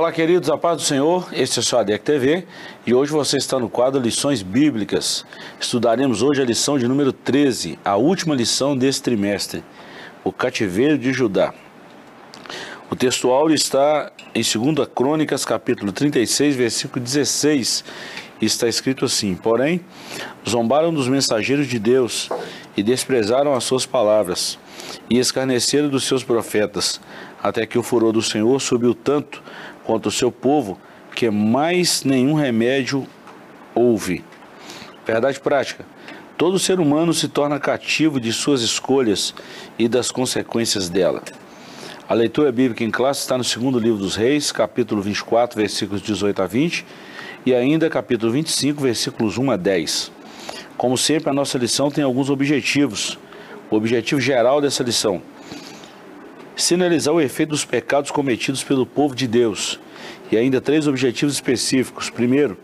Olá, queridos, a paz do Senhor. Este é o seu ADEC TV e hoje você está no quadro Lições Bíblicas. Estudaremos hoje a lição de número 13, a última lição desse trimestre, o cativeiro de Judá. O textual está em 2 Crônicas, capítulo 36, versículo 16. Está escrito assim: Porém, zombaram dos mensageiros de Deus e desprezaram as suas palavras e escarneceram dos seus profetas, até que o furor do Senhor subiu tanto contra o seu povo que mais nenhum remédio houve. Verdade prática. Todo ser humano se torna cativo de suas escolhas e das consequências dela. A leitura bíblica em classe está no segundo livro dos Reis, capítulo 24, versículos 18 a 20, e ainda capítulo 25, versículos 1 a 10. Como sempre, a nossa lição tem alguns objetivos. O objetivo geral dessa lição: sinalizar o efeito dos pecados cometidos pelo povo de Deus. E ainda três objetivos específicos. Primeiro,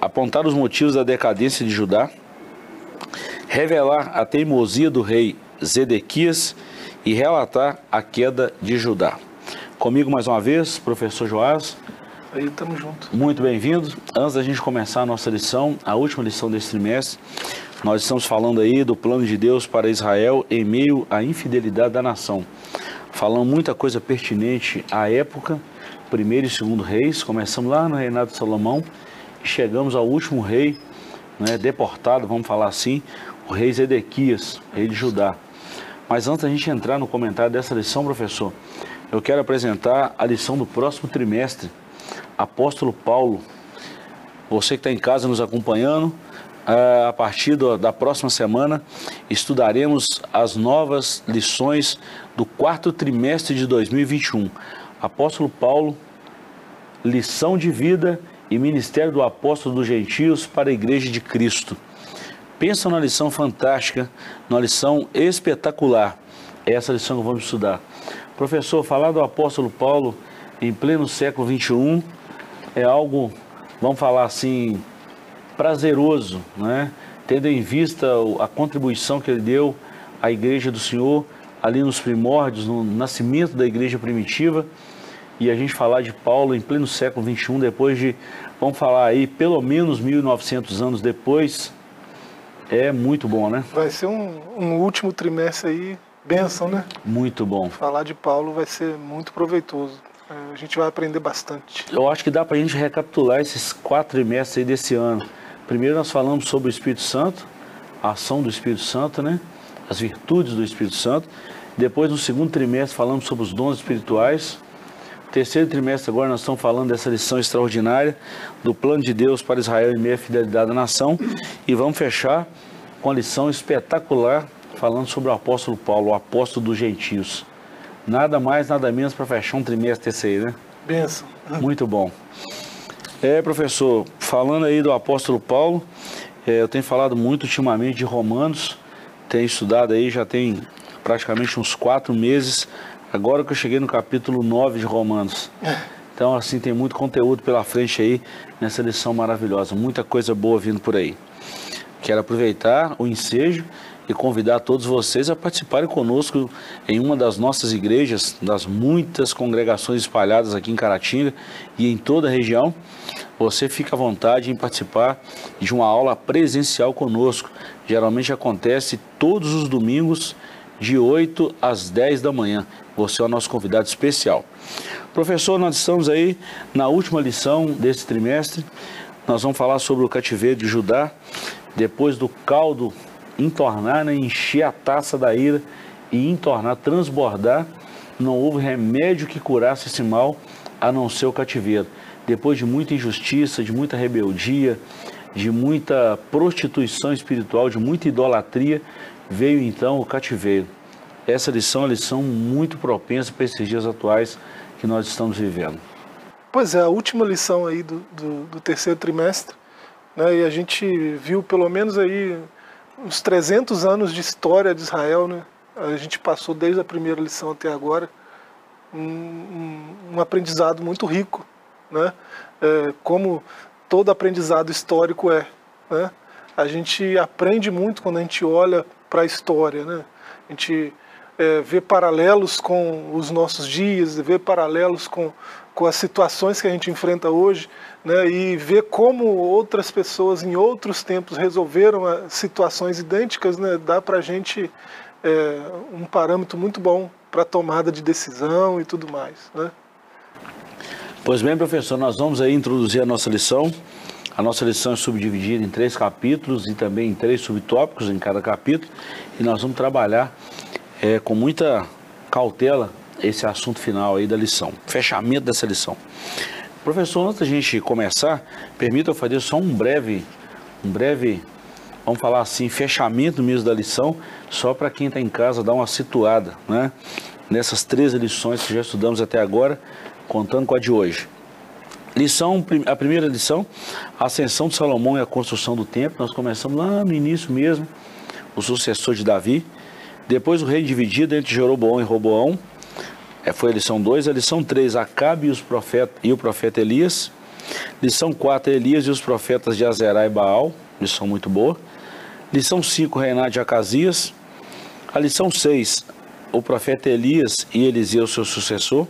apontar os motivos da decadência de Judá, revelar a teimosia do rei Zedequias e relatar a queda de Judá. Comigo mais uma vez, professor Joás. Aí, estamos juntos. Muito bem-vindo. Antes da gente começar a nossa lição, a última lição desse trimestre, nós estamos falando aí do plano de Deus para Israel em meio à infidelidade da nação. Falando muita coisa pertinente à época, primeiro e segundo reis, começamos lá no reinado de Salomão e chegamos ao último rei, né, deportado, vamos falar assim, o rei Zedequias, rei de Judá. Mas antes da gente entrar no comentário dessa lição, professor, eu quero apresentar a lição do próximo trimestre. Apóstolo Paulo, você que está em casa nos acompanhando, a partir da próxima semana, estudaremos as novas lições do quarto trimestre de 2021. Apóstolo Paulo, lição de vida e ministério do apóstolo dos gentios para a igreja de Cristo. Pensa numa lição fantástica, numa lição espetacular. É essa lição que vamos estudar. Professor, falar do apóstolo Paulo em pleno século 21 é algo, vamos falar assim, prazeroso, né? tendo em vista a contribuição que ele deu à Igreja do Senhor, ali nos primórdios, no nascimento da Igreja primitiva, e a gente falar de Paulo em pleno século XXI, depois de, vamos falar aí, pelo menos 1900 anos depois, é muito bom, né? Vai ser um, um último trimestre aí, benção, né? Muito bom. Falar de Paulo vai ser muito proveitoso. É, a gente vai aprender bastante. Eu acho que dá para a gente recapitular esses quatro trimestres aí desse ano. Primeiro nós falamos sobre o Espírito Santo, a ação do Espírito Santo, né? As virtudes do Espírito Santo. Depois, no segundo trimestre, falamos sobre os dons espirituais. Terceiro trimestre, agora nós estamos falando dessa lição extraordinária do plano de Deus para Israel em meio à fidelidade da nação. E vamos fechar com a lição espetacular falando sobre o apóstolo Paulo, o apóstolo dos gentios. Nada mais, nada menos para fechar um trimestre esse aí, né? Benção. Muito bom. É, professor, falando aí do apóstolo Paulo, é, eu tenho falado muito ultimamente de Romanos, tenho estudado aí, já tem praticamente uns quatro meses, agora que eu cheguei no capítulo 9 de Romanos. Então, assim, tem muito conteúdo pela frente aí nessa lição maravilhosa, muita coisa boa vindo por aí. Quero aproveitar o ensejo e convidar todos vocês a participarem conosco em uma das nossas igrejas, das muitas congregações espalhadas aqui em Caratinga e em toda a região. Você fica à vontade em participar de uma aula presencial conosco. Geralmente acontece todos os domingos, de 8 às 10 da manhã. Você é o nosso convidado especial. Professor, nós estamos aí na última lição desse trimestre. Nós vamos falar sobre o cativeiro de Judá, depois do caldo entornar, né, encher a taça da ira e entornar, transbordar, não houve remédio que curasse esse mal a não ser o cativeiro. Depois de muita injustiça, de muita rebeldia, de muita prostituição espiritual, de muita idolatria, veio então o cativeiro. Essa lição é uma lição muito propensa para esses dias atuais que nós estamos vivendo. Pois é, a última lição aí do, do, do terceiro trimestre, né, e a gente viu pelo menos aí uns 300 anos de história de Israel, né? A gente passou desde a primeira lição até agora um, um, um aprendizado muito rico, né? É, como todo aprendizado histórico é, né? A gente aprende muito quando a gente olha para a história, né? A gente é, vê paralelos com os nossos dias, vê paralelos com com as situações que a gente enfrenta hoje, né, e ver como outras pessoas em outros tempos resolveram situações idênticas, né, dá para a gente é, um parâmetro muito bom para tomada de decisão e tudo mais. Né? Pois bem, professor, nós vamos aí introduzir a nossa lição. A nossa lição é subdividida em três capítulos e também em três subtópicos em cada capítulo. E nós vamos trabalhar é, com muita cautela esse assunto final aí da lição, fechamento dessa lição. Professor, antes da gente começar, permita eu fazer só um breve, um breve, vamos falar assim, fechamento mesmo da lição, só para quem está em casa dar uma situada, né? Nessas três lições que já estudamos até agora, contando com a de hoje. Lição, a primeira lição, a ascensão de Salomão e a construção do templo. Nós começamos lá no início mesmo, o sucessor de Davi. Depois o rei dividido entre Jeroboão e Roboão. É, foi a lição 2. A lição 3, Acabe e, os profeta, e o profeta Elias. Lição 4, Elias e os profetas de Azerá e Baal. Lição muito boa. Lição 5, reinado de Acasias. A lição 6, o profeta Elias e Eliseu, seu sucessor.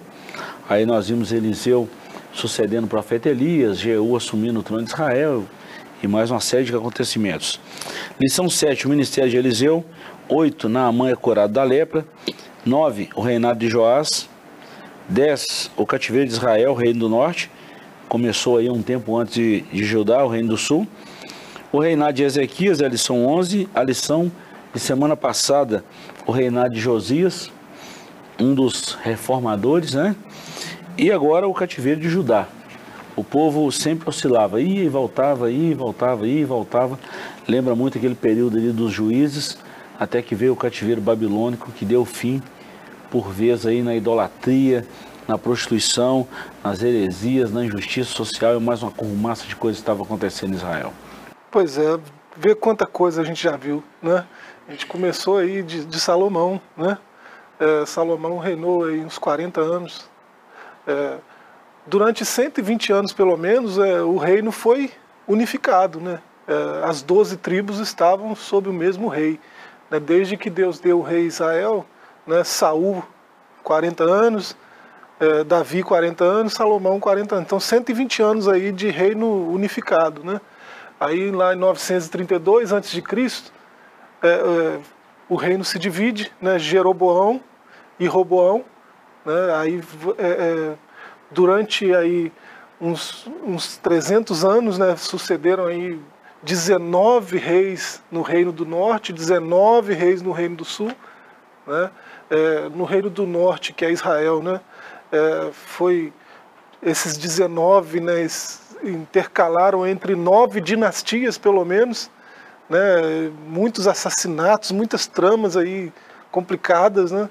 Aí nós vimos Eliseu sucedendo o profeta Elias, Jeú assumindo o trono de Israel e mais uma série de acontecimentos. Lição 7, o ministério de Eliseu. 8, Naamã é curado da lepra. 9, o reinado de Joás. 10, o cativeiro de Israel, reino do norte. Começou aí um tempo antes de, de Judá, o reino do sul. O reinado de Ezequias, a lição 11. A lição de semana passada, o reinado de Josias, um dos reformadores, né? E agora o cativeiro de Judá. O povo sempre oscilava, ia e voltava, ia e voltava, ia e voltava. Lembra muito aquele período ali dos juízes, até que veio o cativeiro babilônico, que deu fim, por vez, aí na idolatria, na prostituição, nas heresias, na injustiça social e mais uma currumaça de coisas que estava acontecendo em Israel. Pois é, ver quanta coisa a gente já viu, né? A gente começou aí de, de Salomão, né? É, Salomão reinou aí uns 40 anos, é, durante 120 anos, pelo menos, é, o reino foi unificado. Né? É, as 12 tribos estavam sob o mesmo rei. Né? Desde que Deus deu o rei Israel, né? Saul, 40 anos, é, Davi, 40 anos, Salomão, 40 anos. Então, 120 anos aí de reino unificado. Né? Aí, lá em 932 a.C., é, é, o reino se divide, né? Jeroboão e Roboão, né? Aí, é, é, durante aí uns, uns 300 anos, né, sucederam aí 19 reis no Reino do Norte, 19 reis no Reino do Sul. Né? É, no Reino do Norte, que é Israel, né? É, foi esses 19 né, intercalaram entre nove dinastias, pelo menos, né? muitos assassinatos, muitas tramas aí complicadas. Né?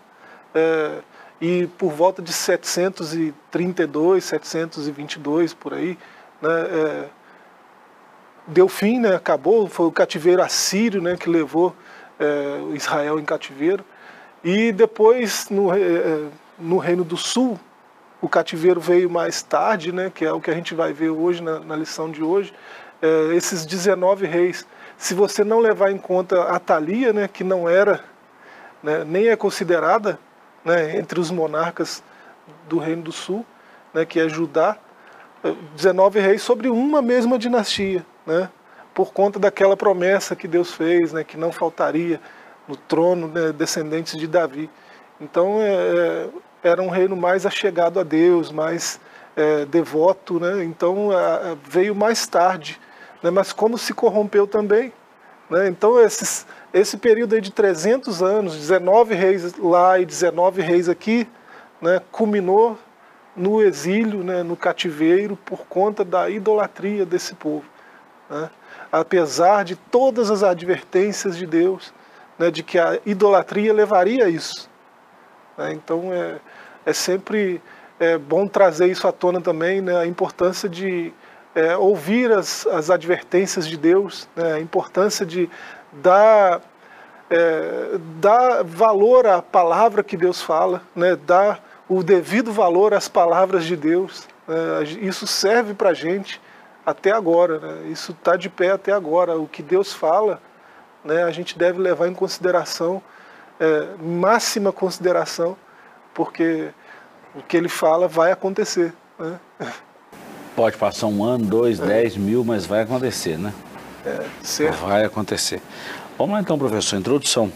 É, e por volta de 732, 722 por aí, né, é, deu fim, né, acabou, foi o cativeiro assírio né, que levou é, Israel em cativeiro. E depois, no, é, no Reino do Sul, o cativeiro veio mais tarde, né, que é o que a gente vai ver hoje na, na lição de hoje, é, esses 19 reis. Se você não levar em conta a Thalia, né, que não era, né, nem é considerada né, entre os monarcas do Reino do Sul, né, que é Judá, 19 reis sobre uma mesma dinastia, né, por conta daquela promessa que Deus fez, né, que não faltaria no trono né, descendentes de Davi. Então é, é era um reino mais achegado a Deus, mais é, devoto, né, então a, veio mais tarde, né, mas como se corrompeu também, né, então esses esse período de 300 anos, 19 reis lá e 19 reis aqui, né, culminou no exílio, né, no cativeiro, por conta da idolatria desse povo. Né? Apesar de todas as advertências de Deus, né, de que a idolatria levaria a isso. Né? Então é, é sempre é, bom trazer isso à tona também, né, a importância de é, ouvir as, as advertências de Deus, né, a importância de dar, é, dar valor à palavra que Deus fala, né, dar o devido valor às palavras de Deus. Né, isso serve para a gente até agora, né, isso está de pé até agora. O que Deus fala, né, a gente deve levar em consideração, é, máxima consideração, porque o que Ele fala vai acontecer. Né? Pode passar um ano, dois, é. dez mil, mas vai acontecer, né? É, certo. Vai acontecer. Vamos lá então, professor. Introdução.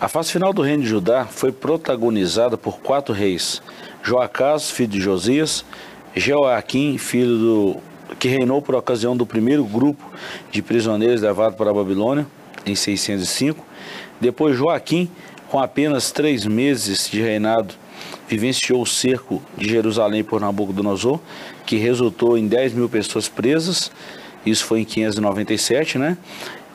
A fase final do reino de Judá foi protagonizada por quatro reis: Joacás, filho de Josias, Jeoaquim, filho do que reinou por ocasião do primeiro grupo de prisioneiros levados para a Babilônia em 605. Depois Joaquim, com apenas três meses de reinado, vivenciou o cerco de Jerusalém por Nabucodonosor, que resultou em 10 mil pessoas presas. Isso foi em 597, né?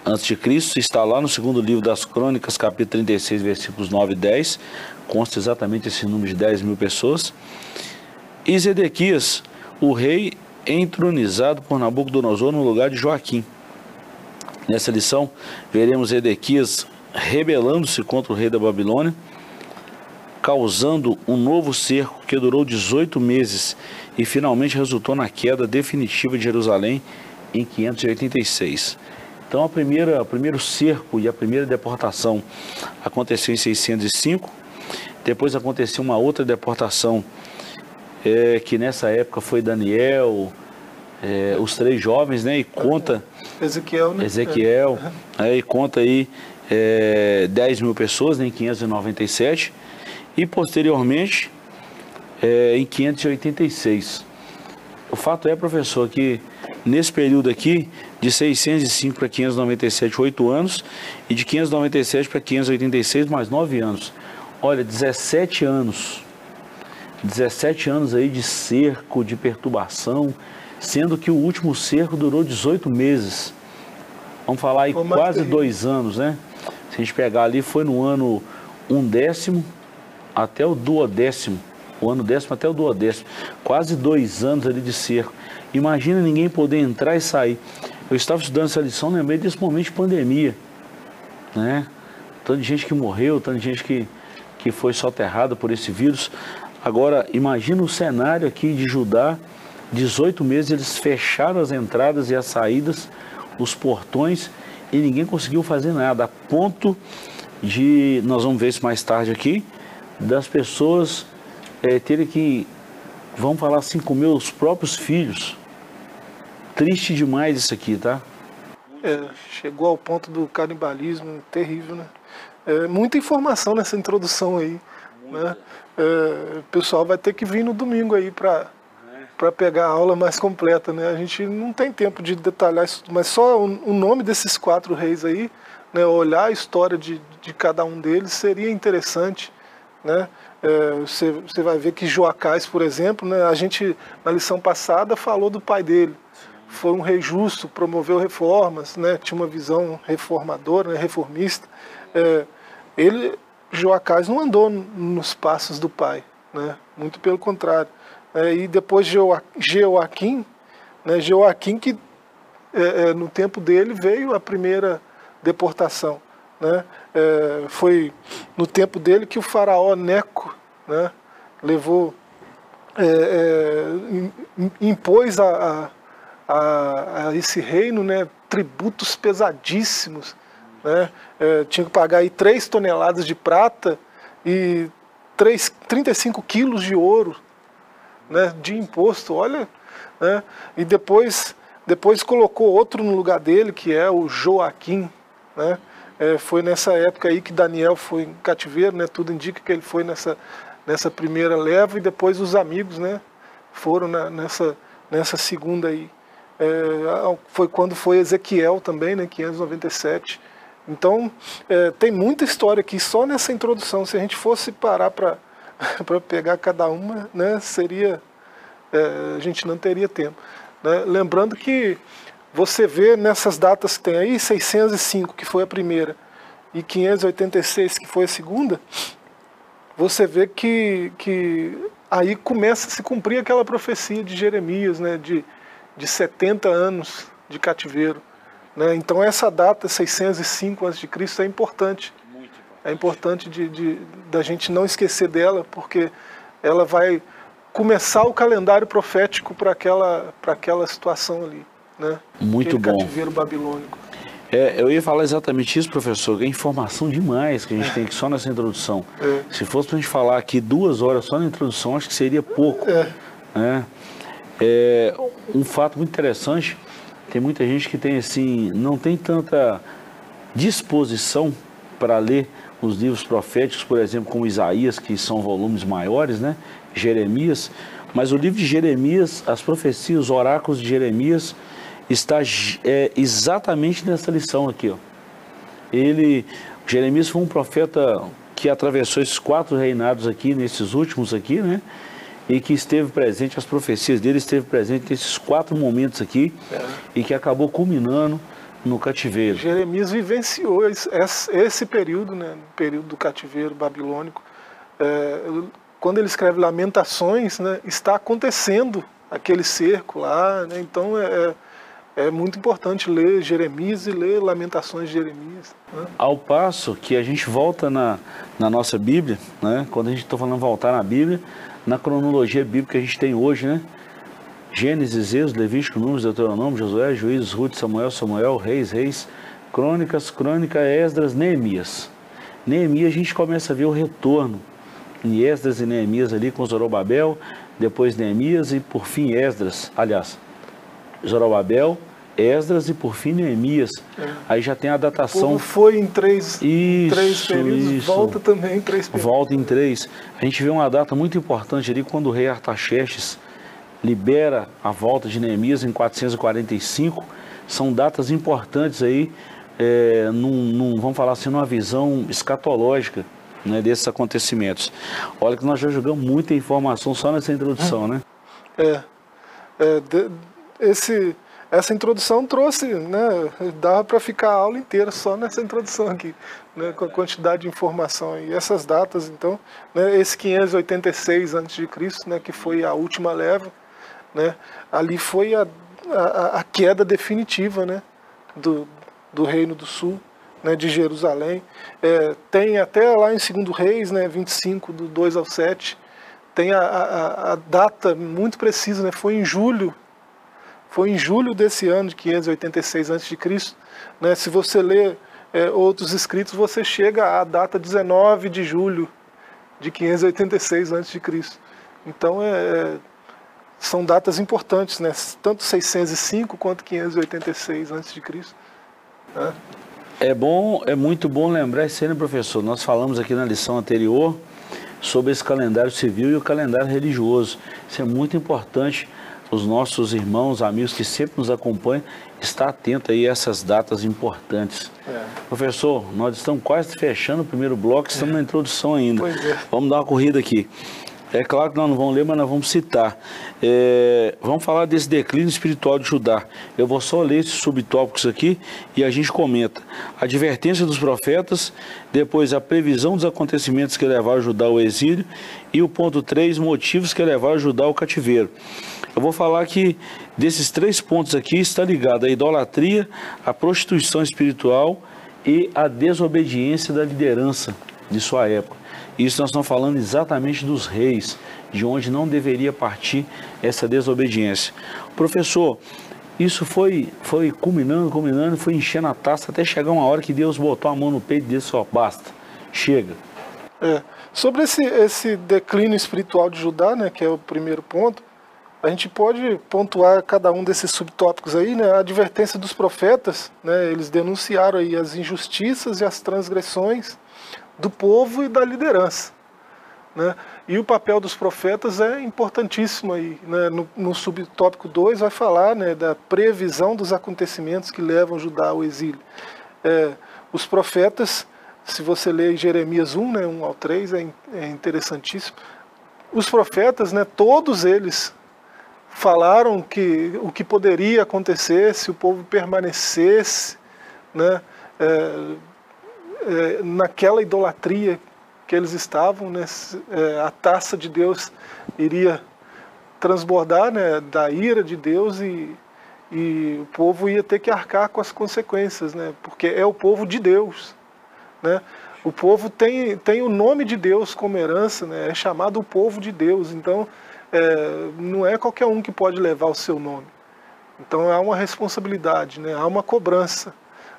Antes de Cristo, está lá no segundo livro das Crônicas, capítulo 36, versículos 9 e 10. Consta exatamente esse número de 10 mil pessoas. E Zedequias, o rei entronizado por Nabucodonosor no lugar de Joaquim. Nessa lição, veremos Zedequias rebelando-se contra o rei da Babilônia, causando um novo cerco que durou 18 meses e finalmente resultou na queda definitiva de Jerusalém em 586. Então, a primeira, o primeiro cerco e a primeira deportação aconteceu em 605. Depois aconteceu uma outra deportação é, que nessa época foi Daniel, é, os três jovens, né? E conta. Ezequiel, né? Ezequiel, é. e conta aí é, 10 mil pessoas né, em 597 e posteriormente é, em 586. O fato é, professor, que nesse período aqui, de 605 para 597, 8 anos, e de 597 para 586, mais 9 anos. Olha, 17 anos 17 anos aí de cerco, de perturbação, sendo que o último cerco durou 18 meses. Vamos falar aí quase dois anos, né? Se a gente pegar ali, foi no ano um décimo até o duodécimo. O ano décimo até o duodécimo. Quase dois anos ali de cerco. Imagina ninguém poder entrar e sair. Eu estava estudando essa lição, lembrei desse momento de pandemia. Né? Tanta gente que morreu, tanta gente que, que foi soterrada por esse vírus. Agora, imagina o cenário aqui de Judá, 18 meses eles fecharam as entradas e as saídas, os portões, e ninguém conseguiu fazer nada, a ponto de, nós vamos ver isso mais tarde aqui, das pessoas é, terem que, vamos falar assim, comer os próprios filhos. Triste demais isso aqui, tá? É, chegou ao ponto do canibalismo terrível, né? É, muita informação nessa introdução aí, né? é, o pessoal vai ter que vir no domingo aí para para pegar a aula mais completa, né? A gente não tem tempo de detalhar isso, mas só o, o nome desses quatro reis aí, né? Olhar a história de, de cada um deles seria interessante, né? É, você, você vai ver que Joacás, por exemplo, né? A gente na lição passada falou do pai dele, foi um rei justo, promoveu reformas, né? Tinha uma visão reformadora, né? reformista. É, ele Joacás não andou nos passos do pai, né? muito pelo contrário. É, e depois Joaquim, né? Joaquim que é, é, no tempo dele veio a primeira deportação. Né? É, foi no tempo dele que o faraó Neco né? levou, é, é, impôs a, a, a, esse reino né? tributos pesadíssimos né? É, tinha que pagar aí 3 toneladas de prata e 3, 35 quilos de ouro né? de imposto, olha. Né? E depois, depois colocou outro no lugar dele, que é o Joaquim. Né? É, foi nessa época aí que Daniel foi em cativeiro, né? tudo indica que ele foi nessa, nessa primeira leva e depois os amigos né? foram na, nessa, nessa segunda aí. É, foi quando foi Ezequiel também, né? 597 então, é, tem muita história aqui só nessa introdução. Se a gente fosse parar para pegar cada uma, né, seria. É, a gente não teria tempo. Né? Lembrando que você vê nessas datas que tem aí, 605, que foi a primeira, e 586, que foi a segunda, você vê que, que aí começa a se cumprir aquela profecia de Jeremias, né, de, de 70 anos de cativeiro. Né? Então essa data, 605 a.C., é importante. Importante. É importante de, de, da gente não esquecer dela, porque ela vai começar o calendário profético para aquela, aquela situação ali. Né? Muito Aquele bom. cativeiro babilônico. É, eu ia falar exatamente isso, professor, é informação demais que a gente é. tem aqui só nessa introdução. É. Se fosse para a gente falar aqui duas horas só na introdução, acho que seria pouco. É. Né? É, um fato muito interessante, tem muita gente que tem assim, não tem tanta disposição para ler os livros proféticos, por exemplo, como Isaías, que são volumes maiores, né? Jeremias, mas o livro de Jeremias, as profecias, os oráculos de Jeremias, está é, exatamente nessa lição aqui. Ó. Ele, Jeremias foi um profeta que atravessou esses quatro reinados aqui, nesses últimos aqui, né? E que esteve presente, as profecias dele esteve presente nesses quatro momentos aqui é. e que acabou culminando no cativeiro. Jeremias vivenciou esse, esse período, né? Período do cativeiro babilônico. É, quando ele escreve Lamentações, né, está acontecendo aquele cerco lá, né, então é, é, muito importante ler Jeremias e ler Lamentações de Jeremias. Né? Ao passo que a gente volta na, na nossa Bíblia, né, quando a gente está falando voltar na Bíblia, na cronologia bíblica que a gente tem hoje, né, Gênesis, Êxodo, Levítico, Números, Deuteronômio, Josué, Juízes, Ruth, Samuel, Samuel, Reis, Reis, Crônicas, Crônica, Esdras, Neemias. Neemias a gente começa a ver o retorno em Esdras e Neemias ali com Zorobabel, depois Neemias e por fim Esdras. Aliás, Zorobabel, Esdras e por fim Neemias. É. Aí já tem a datação. foi em três, isso, três períodos, isso. volta também em três períodos. Volta em três. A gente vê uma data muito importante ali quando o rei Artaxerxes libera a volta de Neemias em 445. São datas importantes aí, é, num, num, vamos falar assim, numa visão escatológica né, desses acontecimentos. Olha que nós já jogamos muita informação só nessa introdução, né? É. é de, esse, essa introdução trouxe, né, dava para ficar a aula inteira só nessa introdução aqui, né, com a quantidade de informação. E essas datas, então, né, esse 586 a.C., né, que foi a última leva, né, ali foi a, a, a queda definitiva né, do, do Reino do Sul né, de Jerusalém. É, tem até lá em 2 Reis, né, 25, do 2 ao 7, tem a, a, a, data muito precisa, né, foi em julho, foi em julho desse ano de 586 a.C. Né, se você ler é, outros escritos, você chega à data 19 de julho de 586 a.C. Então, é, é, são datas importantes, né, tanto 605 quanto 586 a.C. Né? É bom, é muito bom lembrar isso aí, professor? Nós falamos aqui na lição anterior sobre esse calendário civil e o calendário religioso. Isso é muito importante. Os nossos irmãos, amigos que sempre nos acompanham, estar atento aí a essas datas importantes. É. Professor, nós estamos quase fechando o primeiro bloco, estamos é. na introdução ainda. É. Vamos dar uma corrida aqui. É claro que nós não vamos ler, mas nós vamos citar. É, vamos falar desse declínio espiritual de Judá. Eu vou só ler esses subtópicos aqui e a gente comenta. Advertência dos profetas, depois a previsão dos acontecimentos que levaram Judá ao exílio e o ponto 3, motivos que levaram Judá ao cativeiro. Eu vou falar que desses três pontos aqui está ligado a idolatria, a prostituição espiritual e a desobediência da liderança de sua época. Isso nós estamos falando exatamente dos reis, de onde não deveria partir essa desobediência. Professor, isso foi, foi culminando, culminando, foi enchendo a taça até chegar uma hora que Deus botou a mão no peito e disse: ó, basta, chega. É. Sobre esse, esse declínio espiritual de Judá, né, que é o primeiro ponto, a gente pode pontuar cada um desses subtópicos aí, né, a advertência dos profetas, né, eles denunciaram aí as injustiças e as transgressões do povo e da liderança. Né? E o papel dos profetas é importantíssimo aí. Né? No, no, subtópico 2 vai falar né, da previsão dos acontecimentos que levam Judá ao exílio. É, os profetas, se você ler Jeremias 1, né, 1 ao 3, é, é interessantíssimo. Os profetas, né, todos eles falaram que o que poderia acontecer se o povo permanecesse né, é, é, naquela idolatria que eles estavam, né, é, a taça de Deus iria transbordar né, da ira de Deus e, e o povo ia ter que arcar com as consequências, né, porque é o povo de Deus. Né? O povo tem, tem o nome de Deus como herança, né, é chamado o povo de Deus, então é, não é qualquer um que pode levar o seu nome. Então há uma responsabilidade, né, há uma cobrança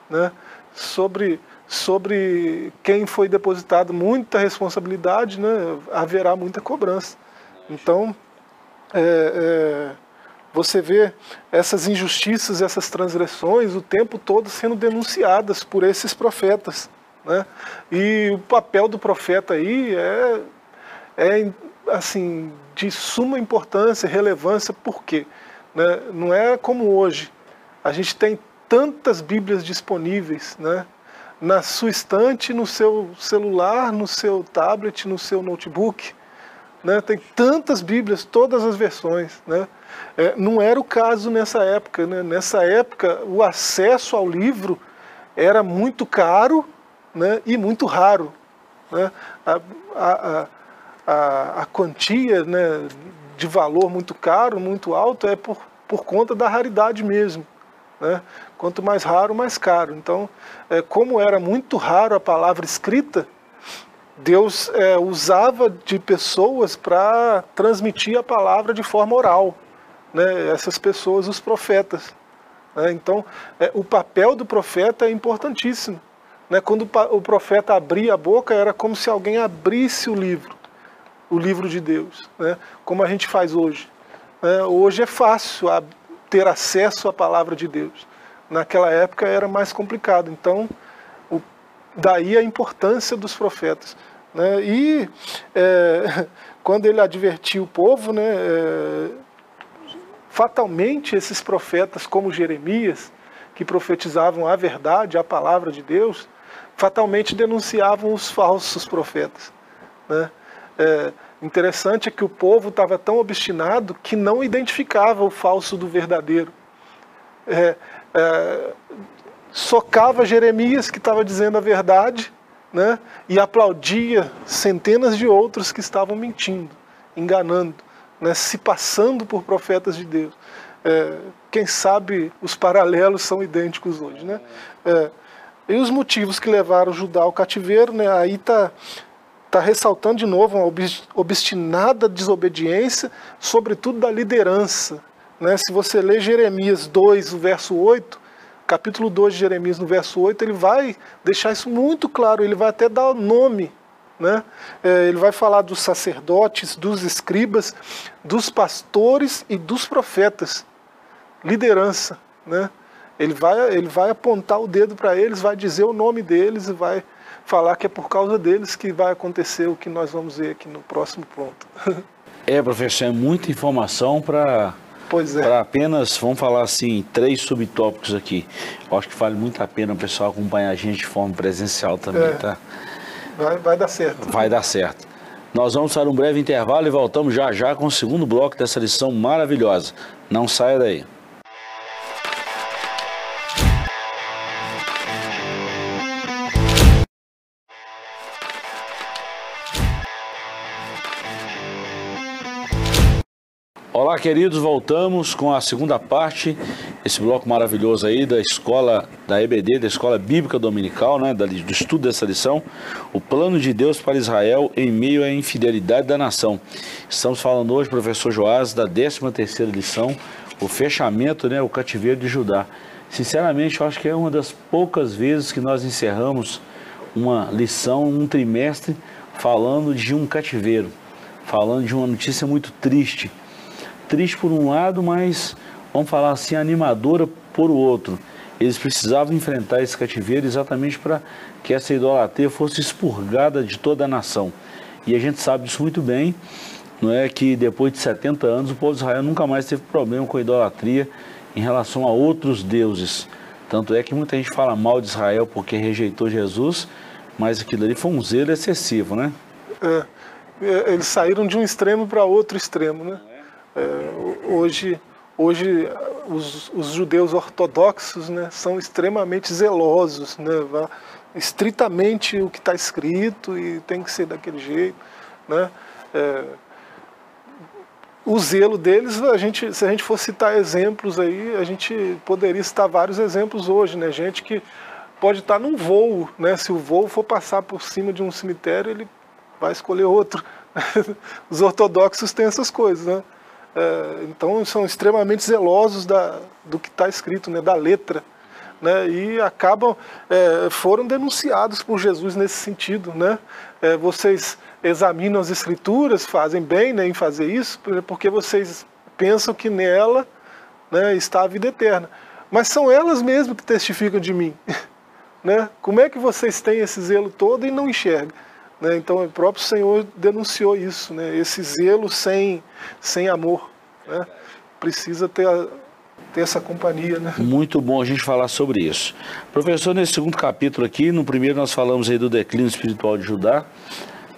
né, sobre sobre quem foi depositado muita responsabilidade, né, haverá muita cobrança. Então, é, é, você vê essas injustiças, essas transgressões o tempo todo sendo denunciadas por esses profetas. Né? E o papel do profeta aí é, é assim de suma importância, relevância, por quê? Né? Não é como hoje. A gente tem tantas Bíblias disponíveis, né? na sua estante, no seu celular, no seu tablet, no seu notebook. Né? Tem tantas Bíblias, todas as versões. Né? É, não era o caso nessa época. Né? Nessa época, o acesso ao livro era muito caro né? e muito raro. Né? A, a, a, a quantia né, de valor muito caro, muito alto, é por, por conta da raridade mesmo. Né? Quanto mais raro, mais caro. Então, é, como era muito raro a palavra escrita, Deus é, usava de pessoas para transmitir a palavra de forma oral. Né? Essas pessoas, os profetas. Né? Então, é, o papel do profeta é importantíssimo. Né? Quando o profeta abria a boca, era como se alguém abrisse o livro, o livro de Deus, né? como a gente faz hoje. Né? Hoje é fácil ter acesso à palavra de Deus. Naquela época era mais complicado. Então, o, daí a importância dos profetas. Né? E é, quando ele advertiu o povo, né, é, fatalmente esses profetas, como Jeremias, que profetizavam a verdade, a palavra de Deus, fatalmente denunciavam os falsos profetas. Né? É, interessante é que o povo estava tão obstinado que não identificava o falso do verdadeiro. É, é, socava Jeremias, que estava dizendo a verdade, né, e aplaudia centenas de outros que estavam mentindo, enganando, né, se passando por profetas de Deus. É, quem sabe os paralelos são idênticos hoje. Né? É, e os motivos que levaram Judá ao cativeiro, né, aí está tá ressaltando de novo uma obstinada desobediência, sobretudo da liderança. Né? Se você ler Jeremias 2, o verso 8, capítulo 2 de Jeremias, no verso 8, ele vai deixar isso muito claro, ele vai até dar nome. Né? É, ele vai falar dos sacerdotes, dos escribas, dos pastores e dos profetas. Liderança. Né? Ele, vai, ele vai apontar o dedo para eles, vai dizer o nome deles e vai falar que é por causa deles que vai acontecer o que nós vamos ver aqui no próximo ponto. É, professor, é muita informação para Pois é. Para apenas, vamos falar assim, três subtópicos aqui. Eu acho que vale muito a pena o pessoal acompanhar a gente de forma presencial também, é. tá? Vai, vai dar certo. Vai dar certo. Nós vamos para um breve intervalo e voltamos já já com o segundo bloco dessa lição maravilhosa. Não saia daí. Olá, queridos, voltamos com a segunda parte, esse bloco maravilhoso aí da escola da EBD, da Escola Bíblica Dominical, né, do estudo dessa lição, o plano de Deus para Israel em meio à infidelidade da nação. Estamos falando hoje, professor Joás, da 13 terceira lição, o fechamento, né, o cativeiro de Judá. Sinceramente, eu acho que é uma das poucas vezes que nós encerramos uma lição, um trimestre, falando de um cativeiro, falando de uma notícia muito triste, triste por um lado, mas vamos falar assim, animadora por outro. Eles precisavam enfrentar esse cativeiro exatamente para que essa idolatria fosse expurgada de toda a nação. E a gente sabe disso muito bem, não é que depois de 70 anos o povo de Israel nunca mais teve problema com a idolatria em relação a outros deuses. Tanto é que muita gente fala mal de Israel porque rejeitou Jesus, mas aquilo ali foi um zelo excessivo, né? É, é eles saíram de um extremo para outro extremo, né? É, hoje, hoje os, os, judeus ortodoxos né, são extremamente zelosos, né, estritamente o que está escrito e tem que ser daquele jeito. Né, é, o zelo deles, a gente, se a gente for citar exemplos aí, a gente poderia citar vários exemplos hoje, né? Gente que pode estar num voo, né? Se o voo for passar por cima de um cemitério, ele vai escolher outro. Os ortodoxos têm essas coisas, né? É, então são extremamente zelosos da, do que está escrito, né, da letra. Né, e acabam, é, foram denunciados por Jesus nesse sentido. Né? É, vocês examinam as escrituras, fazem bem né, em fazer isso, porque vocês pensam que nela né, está a vida eterna. Mas são elas mesmas que testificam de mim. Né? Como é que vocês têm esse zelo todo e não enxergam? Né? Então o próprio Senhor denunciou isso, né? esse zelo sem, sem amor. Né? Precisa ter, a, ter essa companhia. Né? Muito bom a gente falar sobre isso. Professor, nesse segundo capítulo aqui, no primeiro nós falamos aí do declínio espiritual de Judá.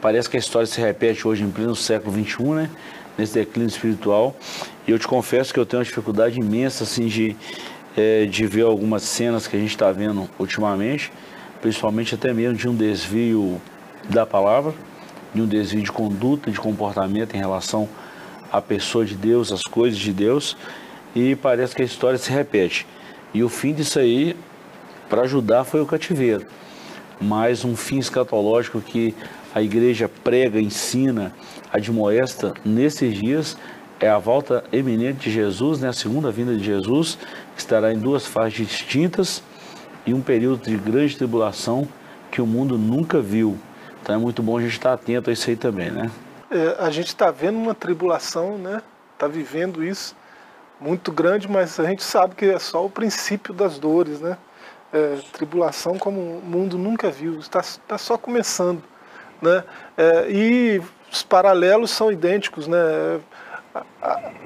Parece que a história se repete hoje em pleno século XXI, né? Nesse declínio espiritual. E eu te confesso que eu tenho uma dificuldade imensa, assim, de, é, de ver algumas cenas que a gente está vendo ultimamente, principalmente até mesmo de um desvio da palavra, de um desvio de conduta, de comportamento em relação à pessoa de Deus, às coisas de Deus, e parece que a história se repete. E o fim disso aí, para ajudar, foi o cativeiro. Mas um fim escatológico que a igreja prega, ensina, admoesta nesses dias é a volta eminente de Jesus, né, a segunda vinda de Jesus, que estará em duas fases distintas e um período de grande tribulação que o mundo nunca viu. Então é muito bom a gente estar atento a isso aí também, né? É, a gente está vendo uma tribulação, né? Está vivendo isso muito grande, mas a gente sabe que é só o princípio das dores, né? É, tribulação como o mundo nunca viu, está, está só começando, né? É, e os paralelos são idênticos, né?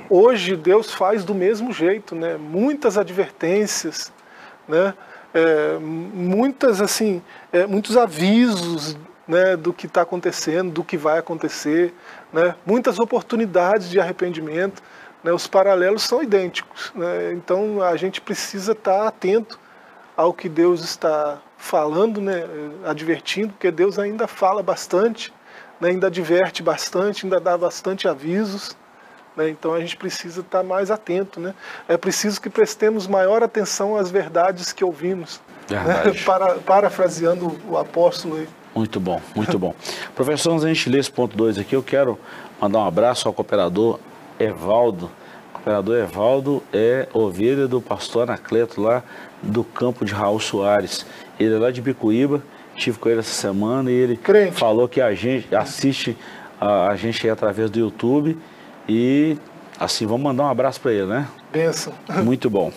Hoje Deus faz do mesmo jeito, né? Muitas advertências, né? É, muitas assim, é, muitos avisos né, do que está acontecendo, do que vai acontecer, né? Muitas oportunidades de arrependimento, né? Os paralelos são idênticos, né? Então a gente precisa estar tá atento ao que Deus está falando, né? Advertindo, porque Deus ainda fala bastante, né? ainda adverte bastante, ainda dá bastante avisos. Então a gente precisa estar mais atento. Né? É preciso que prestemos maior atenção às verdades que ouvimos. Né? Para, parafraseando o apóstolo aí. Muito bom, muito bom. Professor, antes a gente ler esse ponto 2 aqui, eu quero mandar um abraço ao cooperador Evaldo. O cooperador Evaldo é ovelha do pastor Anacleto lá do campo de Raul Soares. Ele é lá de Bicuíba, tive com ele essa semana e ele Crente. falou que a gente assiste a, a gente através do YouTube e assim, vamos mandar um abraço para ele, né? Benção. Muito bom.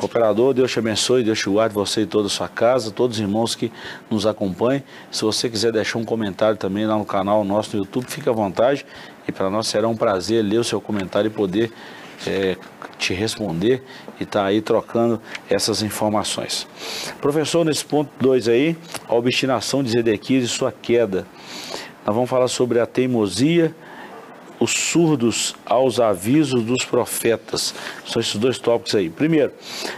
Cooperador, Deus te abençoe, Deus te guarde você e toda a sua casa, todos os irmãos que nos acompanhem. Se você quiser deixar um comentário também lá no canal nosso no YouTube, fique à vontade. E para nós será um prazer ler o seu comentário e poder é, te responder e estar tá aí trocando essas informações. Professor, nesse ponto 2 aí, a obstinação de Zedequias e sua queda. Nós vamos falar sobre a teimosia os surdos aos avisos dos profetas. São esses dois tópicos aí. Primeiro,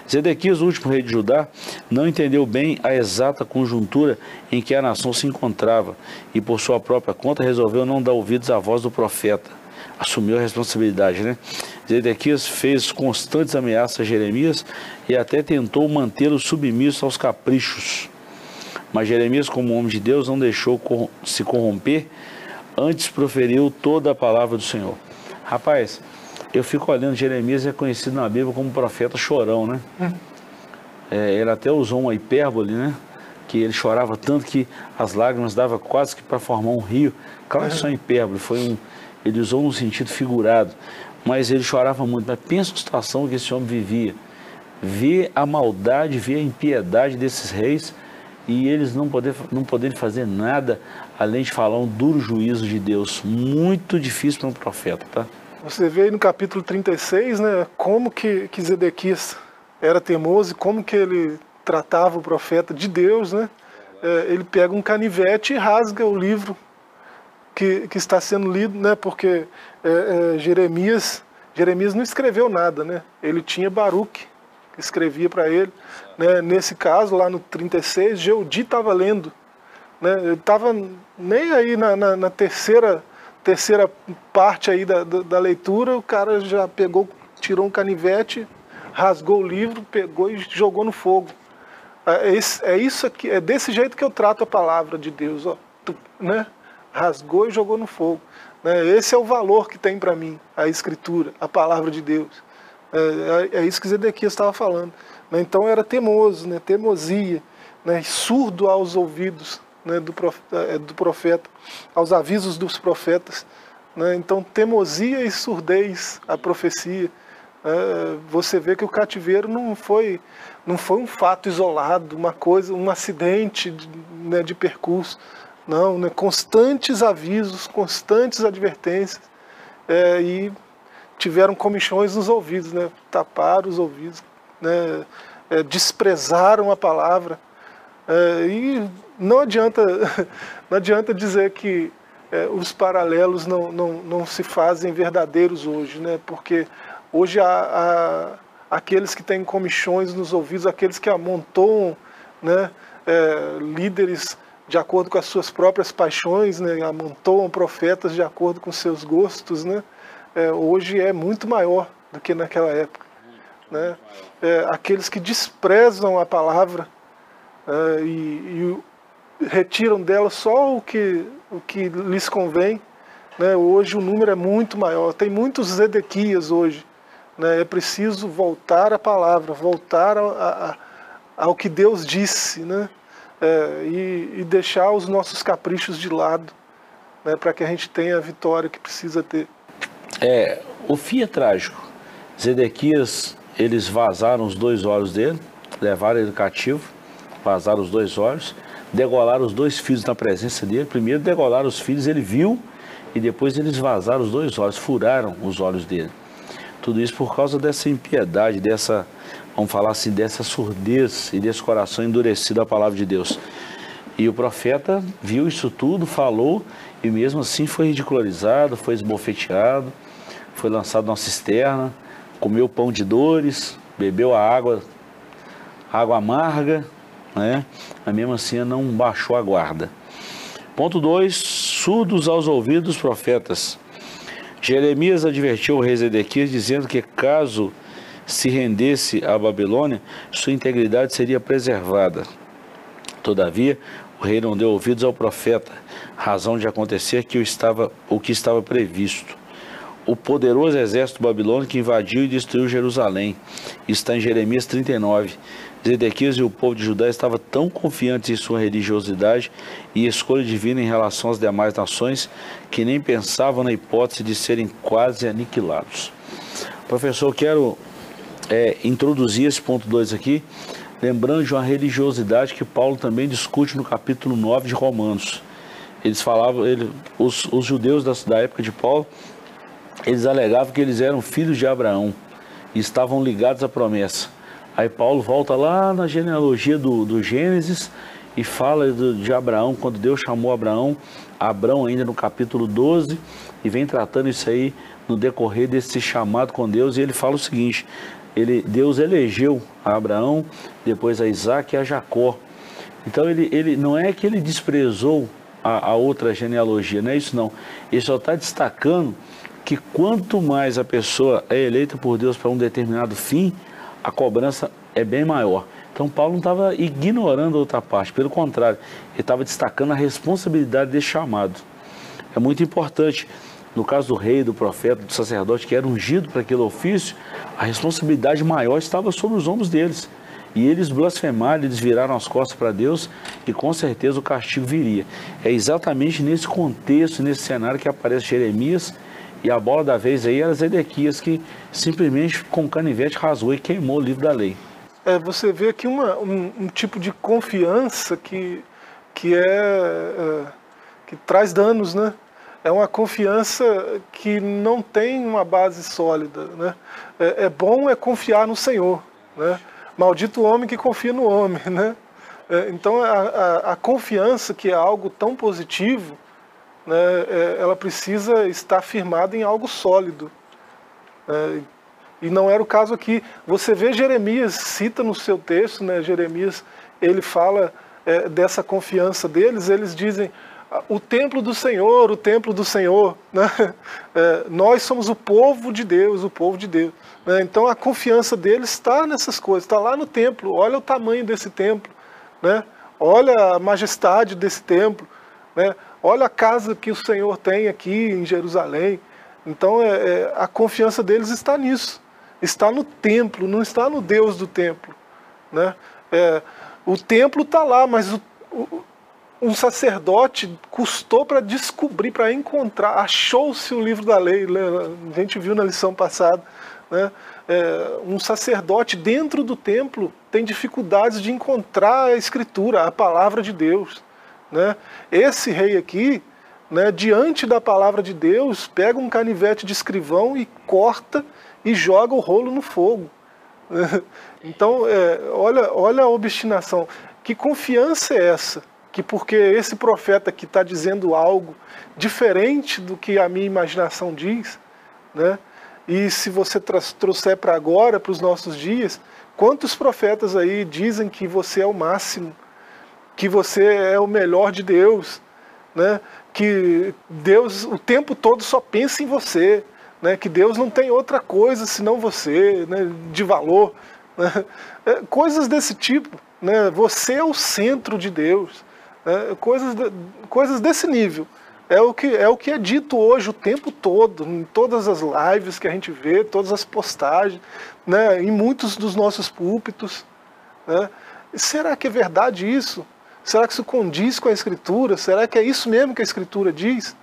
Zedequias, o último rei de Judá, não entendeu bem a exata conjuntura em que a nação se encontrava e, por sua própria conta, resolveu não dar ouvidos à voz do profeta. Assumiu a responsabilidade, né? Zedequias fez constantes ameaças a Jeremias e até tentou mantê-lo submisso aos caprichos. Mas Jeremias, como homem de Deus, não deixou se corromper antes proferiu toda a palavra do Senhor. Rapaz, eu fico olhando, Jeremias é conhecido na Bíblia como profeta chorão, né? É, ele até usou uma hipérbole, né? Que ele chorava tanto que as lágrimas dava quase que para formar um rio. Claro que é uma hipérbole, foi um, ele usou um sentido figurado, mas ele chorava muito. Mas pensa a situação que esse homem vivia. Ver a maldade, ver a impiedade desses reis e eles não não poderem fazer nada além de falar um duro juízo de Deus. Muito difícil para um profeta, tá? Você vê aí no capítulo 36, né, como que, que Zedequias era teimoso e como que ele tratava o profeta de Deus, né? É, ele pega um canivete e rasga o livro que, que está sendo lido, né? Porque é, é, Jeremias, Jeremias não escreveu nada, né? Ele tinha Baruque que escrevia para ele. Né? Nesse caso, lá no 36, Geudi estava lendo né? Eu estava nem aí na, na, na, terceira, terceira parte aí da, da, da, leitura, o cara já pegou, tirou um canivete, rasgou o livro, pegou e jogou no fogo. É, esse, é isso aqui, é desse jeito que eu trato a palavra de Deus, ó, né? Rasgou e jogou no fogo. Né? Esse é o valor que tem para mim a Escritura, a palavra de Deus. É, é, é isso que Zedequias estava falando. Né? Então era temoso, né? teimosia, né? surdo aos ouvidos né, do, profeta, do profeta, aos avisos dos profetas. Né? Então, teimosia e surdez à profecia. É, você vê que o cativeiro não foi, não foi um fato isolado, uma coisa, um acidente de, né, de percurso. Não, né? constantes avisos, constantes advertências. É, e tiveram comichões nos ouvidos, né? taparam os ouvidos, né? É, desprezaram a palavra. É, e não adianta, não adianta dizer que é, os paralelos não, não, não se fazem verdadeiros hoje, né? porque hoje há, há aqueles que têm comichões nos ouvidos, aqueles que amontoam né, é, líderes de acordo com as suas próprias paixões, né, amontoam profetas de acordo com seus gostos, né, é, hoje é muito maior do que naquela época. Né? É, aqueles que desprezam a palavra é, e, e, retiram dela só o que, o que lhes convém, né? hoje o número é muito maior. Tem muitos Zedequias hoje. Né? É preciso voltar à palavra, voltar a, a, ao que Deus disse, né? É, e, e, deixar os nossos caprichos de lado, né? para que a gente tenha a vitória que precisa ter. É, o fim é trágico. Zedequias, eles vazaram os dois olhos dele, levaram ele cativo, vazaram os dois olhos, degolaram os dois filhos na presença dele. Primeiro degolaram os filhos, ele viu, e depois eles vazaram os dois olhos, furaram os olhos dele. Tudo isso por causa dessa impiedade, dessa, vamos falar assim, dessa surdez e desse coração endurecido à palavra de Deus. E o profeta viu isso tudo, falou, e mesmo assim foi ridicularizado, foi esbofeteado, foi lançado numa cisterna, comeu pão de dores, bebeu a água, água amarga, né? mas mesmo assim não baixou a guarda. Ponto 2, surdos aos ouvidos dos profetas. Jeremias advertiu o rei Zedequias dizendo que caso se rendesse à Babilônia, sua integridade seria preservada. Todavia, o rei não deu ouvidos ao profeta, razão de acontecer que o, estava, o que estava previsto. O poderoso exército babilônico invadiu e destruiu Jerusalém. Está em Jeremias 39. Zedequias e o povo de Judá estavam tão confiantes em sua religiosidade e escolha divina em relação às demais nações que nem pensavam na hipótese de serem quase aniquilados. Professor, quero é, introduzir esse ponto 2 aqui, lembrando de uma religiosidade que Paulo também discute no capítulo 9 de Romanos. Eles falavam, ele, os, os judeus da, da época de Paulo, eles alegavam que eles eram filhos de Abraão e estavam ligados à promessa. Aí Paulo volta lá na genealogia do, do Gênesis e fala do, de Abraão, quando Deus chamou Abraão, Abraão ainda no capítulo 12, e vem tratando isso aí no decorrer desse chamado com Deus, e ele fala o seguinte, ele, Deus elegeu a Abraão, depois a Isaac e a Jacó. Então ele, ele não é que ele desprezou a, a outra genealogia, não é isso não. Ele só está destacando que quanto mais a pessoa é eleita por Deus para um determinado fim, a cobrança é bem maior. Então Paulo não estava ignorando a outra parte, pelo contrário, ele estava destacando a responsabilidade desse chamado. É muito importante, no caso do rei, do profeta, do sacerdote que era ungido para aquele ofício, a responsabilidade maior estava sobre os ombros deles. E eles blasfemaram, eles viraram as costas para Deus e com certeza o castigo viria. É exatamente nesse contexto, nesse cenário que aparece Jeremias e a bola da vez aí era Zedequias, que simplesmente com canivete rasgou e queimou o livro da lei. É, você vê aqui uma, um, um, tipo de confiança que, que, é, é, que traz danos, né? É uma confiança que não tem uma base sólida, né? É, é bom é confiar no Senhor, né? Maldito o homem que confia no homem, né? É, então a, a, a confiança que é algo tão positivo, né, é, ela precisa estar firmada em algo sólido. Né, e não era o caso aqui. Você vê Jeremias, cita no seu texto, né, Jeremias, ele fala é, dessa confiança deles, eles dizem, o templo do Senhor, o templo do Senhor, né? é, nós somos o povo de Deus, o povo de Deus. Né? Então a confiança deles está nessas coisas, está lá no templo, olha o tamanho desse templo, né? olha a majestade desse templo, né? Olha a casa que o Senhor tem aqui em Jerusalém. Então é, é, a confiança deles está nisso. Está no templo, não está no Deus do templo. Né? É, o templo está lá, mas o, o, um sacerdote custou para descobrir, para encontrar, achou-se o livro da lei, a gente viu na lição passada, né? É, um sacerdote dentro do templo tem dificuldades de encontrar a escritura, a palavra de Deus. Né? Esse rei aqui, né, diante da palavra de Deus, pega um canivete de escrivão e corta e joga o rolo no fogo. Então, é, olha, olha a obstinação. Que confiança é essa? Que porque esse profeta que está dizendo algo diferente do que a minha imaginação diz, né? E se você trouxer para agora, para os nossos dias, quantos profetas aí dizem que você é o máximo, que você é o melhor de Deus, né? que Deus o tempo todo só pensa em você, né? que Deus não tem outra coisa senão você, né? de valor. Né? É, coisas desse tipo. Né? Você é o centro de Deus. Né? Coisas, coisas desse nível. É o, que, é o que é dito hoje o tempo todo, em todas as lives que a gente vê, todas as postagens, né? em muitos dos nossos púlpitos. Né? Será que é verdade isso? Será que isso condiz com a Escritura? Será que é isso mesmo que a Escritura diz?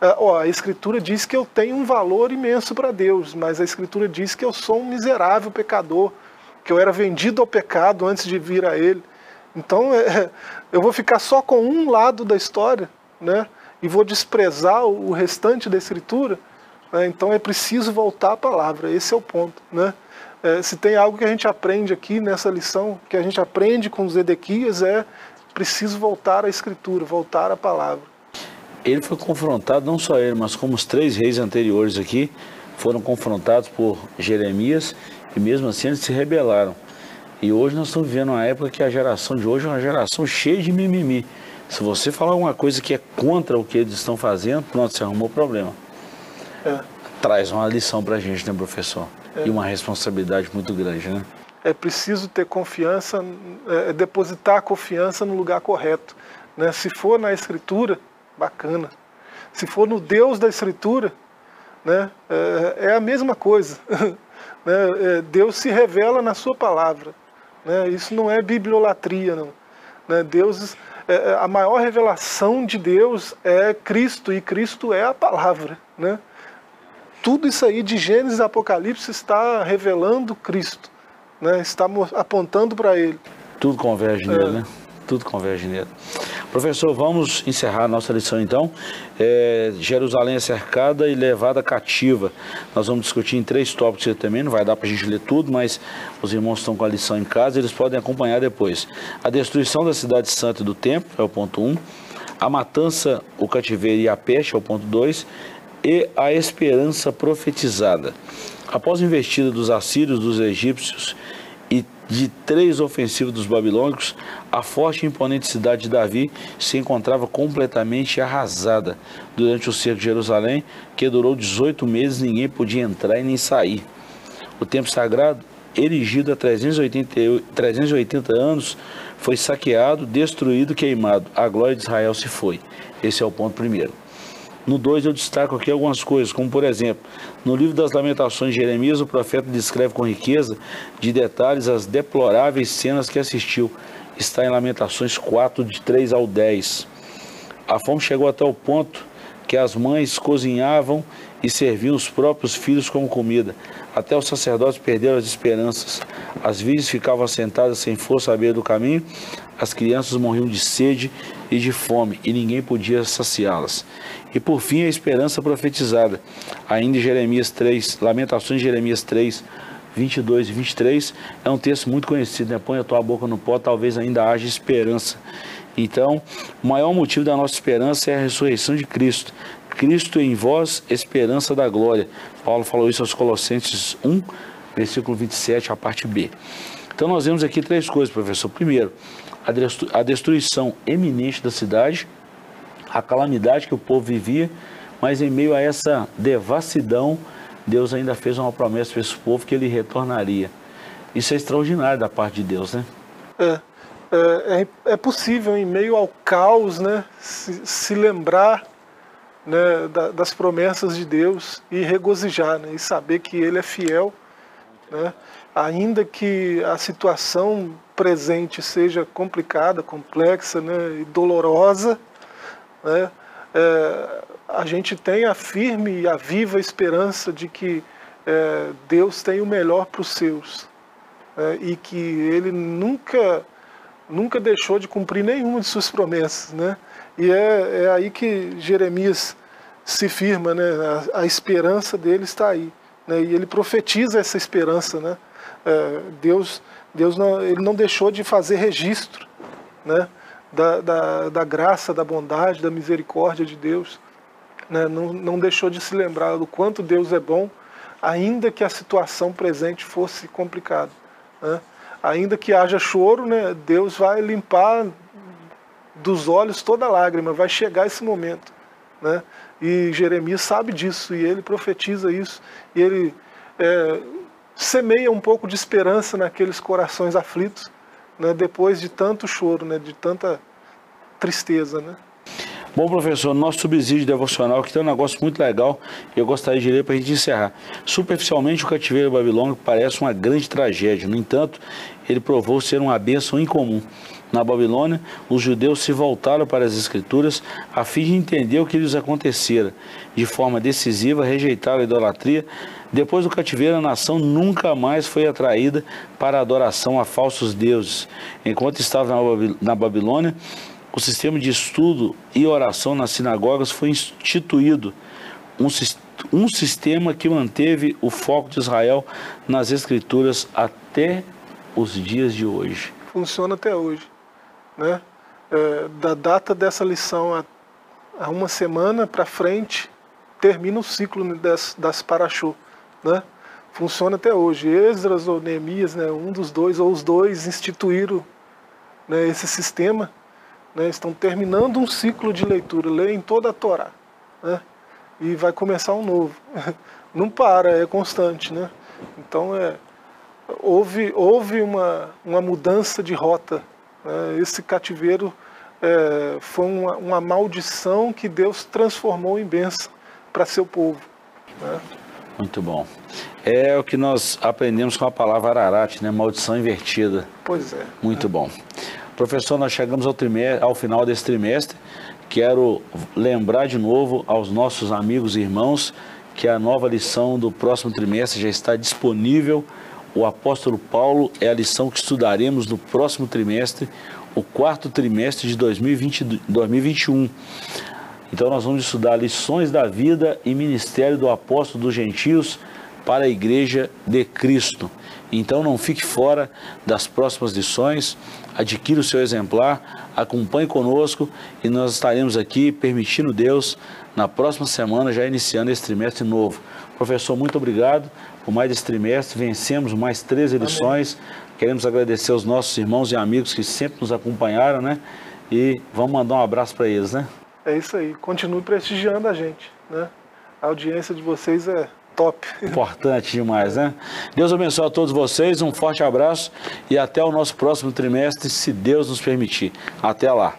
É, ó, a Escritura diz que eu tenho um valor imenso para Deus, mas a Escritura diz que eu sou um miserável pecador que eu era vendido ao pecado antes de vir a Ele. Então é, eu vou ficar só com um lado da história, né? E vou desprezar o restante da Escritura. Né? Então é preciso voltar à palavra. Esse é o ponto, né? É, se tem algo que a gente aprende aqui nessa lição, que a gente aprende com os Edequias, é preciso voltar à Escritura, voltar à palavra. Ele foi confrontado, não só ele, mas como os três reis anteriores aqui, foram confrontados por Jeremias e mesmo assim eles se rebelaram. E hoje nós estamos vivendo uma época que a geração de hoje é uma geração cheia de mimimi. Se você falar uma coisa que é contra o que eles estão fazendo, pronto, você arrumou problema. É. Traz uma lição para a gente, né, professor? É. E uma responsabilidade muito grande, né? É preciso ter confiança, é, é, depositar a confiança no lugar correto. Né? Se for na Escritura, bacana. Se for no Deus da Escritura, né, é, é a mesma coisa. Né? É, Deus se revela na sua palavra. Né? Isso não é bibliolatria, não. Né? Deus, é, é, a maior revelação de Deus é Cristo, e Cristo é a palavra. Né? Tudo isso aí de Gênesis e Apocalipse está revelando Cristo, né? está apontando para Ele. Tudo converge nele, é. né? Tudo converge nele. Professor, vamos encerrar a nossa lição então. É, Jerusalém é cercada e levada cativa. Nós vamos discutir em três tópicos também, não vai dar para a gente ler tudo, mas os irmãos estão com a lição em casa, eles podem acompanhar depois. A destruição da cidade santa e do templo, é o ponto 1. Um. A matança, o cativeiro e a peste, é o ponto 2. E a esperança profetizada. Após a investida dos assírios, dos egípcios e de três ofensivas dos babilônicos, a forte e imponente cidade de Davi se encontrava completamente arrasada durante o cerco de Jerusalém, que durou 18 meses, ninguém podia entrar e nem sair. O templo sagrado, erigido há 380, 380 anos, foi saqueado, destruído, queimado. A glória de Israel se foi. Esse é o ponto primeiro. No 2 eu destaco aqui algumas coisas, como por exemplo, no livro das Lamentações de Jeremias, o profeta descreve com riqueza de detalhes as deploráveis cenas que assistiu. Está em Lamentações 4, de 3 ao 10. A fome chegou até o ponto que as mães cozinhavam e serviam os próprios filhos como comida. Até os sacerdotes perderam as esperanças. As virgens ficavam sentadas sem força à beira do caminho, as crianças morriam de sede e de fome, e ninguém podia saciá-las. E por fim, a esperança profetizada, ainda em Jeremias 3, Lamentações de Jeremias 3, 22 e 23, é um texto muito conhecido, né? Põe a tua boca no pó, talvez ainda haja esperança. Então, o maior motivo da nossa esperança é a ressurreição de Cristo. Cristo em vós, esperança da glória. Paulo falou isso aos Colossenses 1, versículo 27, a parte B. Então, nós vemos aqui três coisas, professor. Primeiro, a destruição eminente da cidade, a calamidade que o povo vivia, mas em meio a essa devassidão, Deus ainda fez uma promessa para esse povo que ele retornaria. Isso é extraordinário da parte de Deus, né? É, é, é, é possível, em meio ao caos, né, se, se lembrar né, da, das promessas de Deus e regozijar, né, e saber que Ele é fiel, né, ainda que a situação presente seja complicada, complexa né, e dolorosa, né, é, a gente tem a firme e a viva esperança de que é, Deus tem o melhor para os seus é, e que Ele nunca, nunca deixou de cumprir nenhuma de suas promessas. Né? E é, é aí que Jeremias se firma, né? a, a esperança dele está aí. Né? E ele profetiza essa esperança. Né? É, Deus, Deus não, ele não deixou de fazer registro né? da, da, da graça, da bondade, da misericórdia de Deus. Né? Não, não deixou de se lembrar do quanto Deus é bom, ainda que a situação presente fosse complicada. Né? Ainda que haja choro, né? Deus vai limpar dos olhos toda lágrima, vai chegar esse momento. Né? E Jeremias sabe disso, e ele profetiza isso, e ele é, semeia um pouco de esperança naqueles corações aflitos, né, depois de tanto choro, né, de tanta tristeza. Né? Bom, professor, nosso subsídio devocional que tem um negócio muito legal eu gostaria de ler para a gente encerrar. Superficialmente, o cativeiro babilônico parece uma grande tragédia. No entanto, ele provou ser uma bênção incomum. Na Babilônia, os judeus se voltaram para as Escrituras a fim de entender o que lhes acontecera. De forma decisiva, rejeitaram a idolatria. Depois do cativeiro, a nação nunca mais foi atraída para a adoração a falsos deuses. Enquanto estava na Babilônia, o sistema de estudo e oração nas sinagogas foi instituído. Um, um sistema que manteve o foco de Israel nas Escrituras até os dias de hoje. Funciona até hoje né? É, da data dessa lição a, a uma semana para frente, termina o ciclo das, das Parashô, né? Funciona até hoje. Esdras ou Neemias, né, um dos dois ou os dois instituíram né, esse sistema, né, estão terminando um ciclo de leitura, leem toda a Torá, né, e vai começar um novo. Não para, é constante, né? Então é, houve, houve uma, uma mudança de rota esse cativeiro é, foi uma, uma, maldição que Deus transformou em bênção para seu povo. Né? Muito bom. É o que nós aprendemos com a palavra Ararat, né? Maldição invertida. Pois é. Muito é. bom. Professor, nós chegamos ao, trimestre, ao final desse trimestre. Quero lembrar de novo aos nossos amigos e irmãos que a nova lição do próximo trimestre já está disponível o apóstolo Paulo é a lição que estudaremos no próximo trimestre, o quarto trimestre de 2020, 2021. Então nós vamos estudar lições da vida e ministério do apóstolo dos gentios para a igreja de Cristo. Então não fique fora das próximas lições, adquira o seu exemplar, acompanhe conosco e nós estaremos aqui permitindo Deus na próxima semana já iniciando esse trimestre novo. Professor, muito obrigado por mais esse trimestre. Vencemos mais três edições. Amém. Queremos agradecer aos nossos irmãos e amigos que sempre nos acompanharam, né? E vamos mandar um abraço para eles, né? É isso aí. Continue prestigiando a gente, né? A audiência de vocês é top. Importante demais, né? Deus abençoe a todos vocês, um forte abraço e até o nosso próximo trimestre, se Deus nos permitir. Até lá.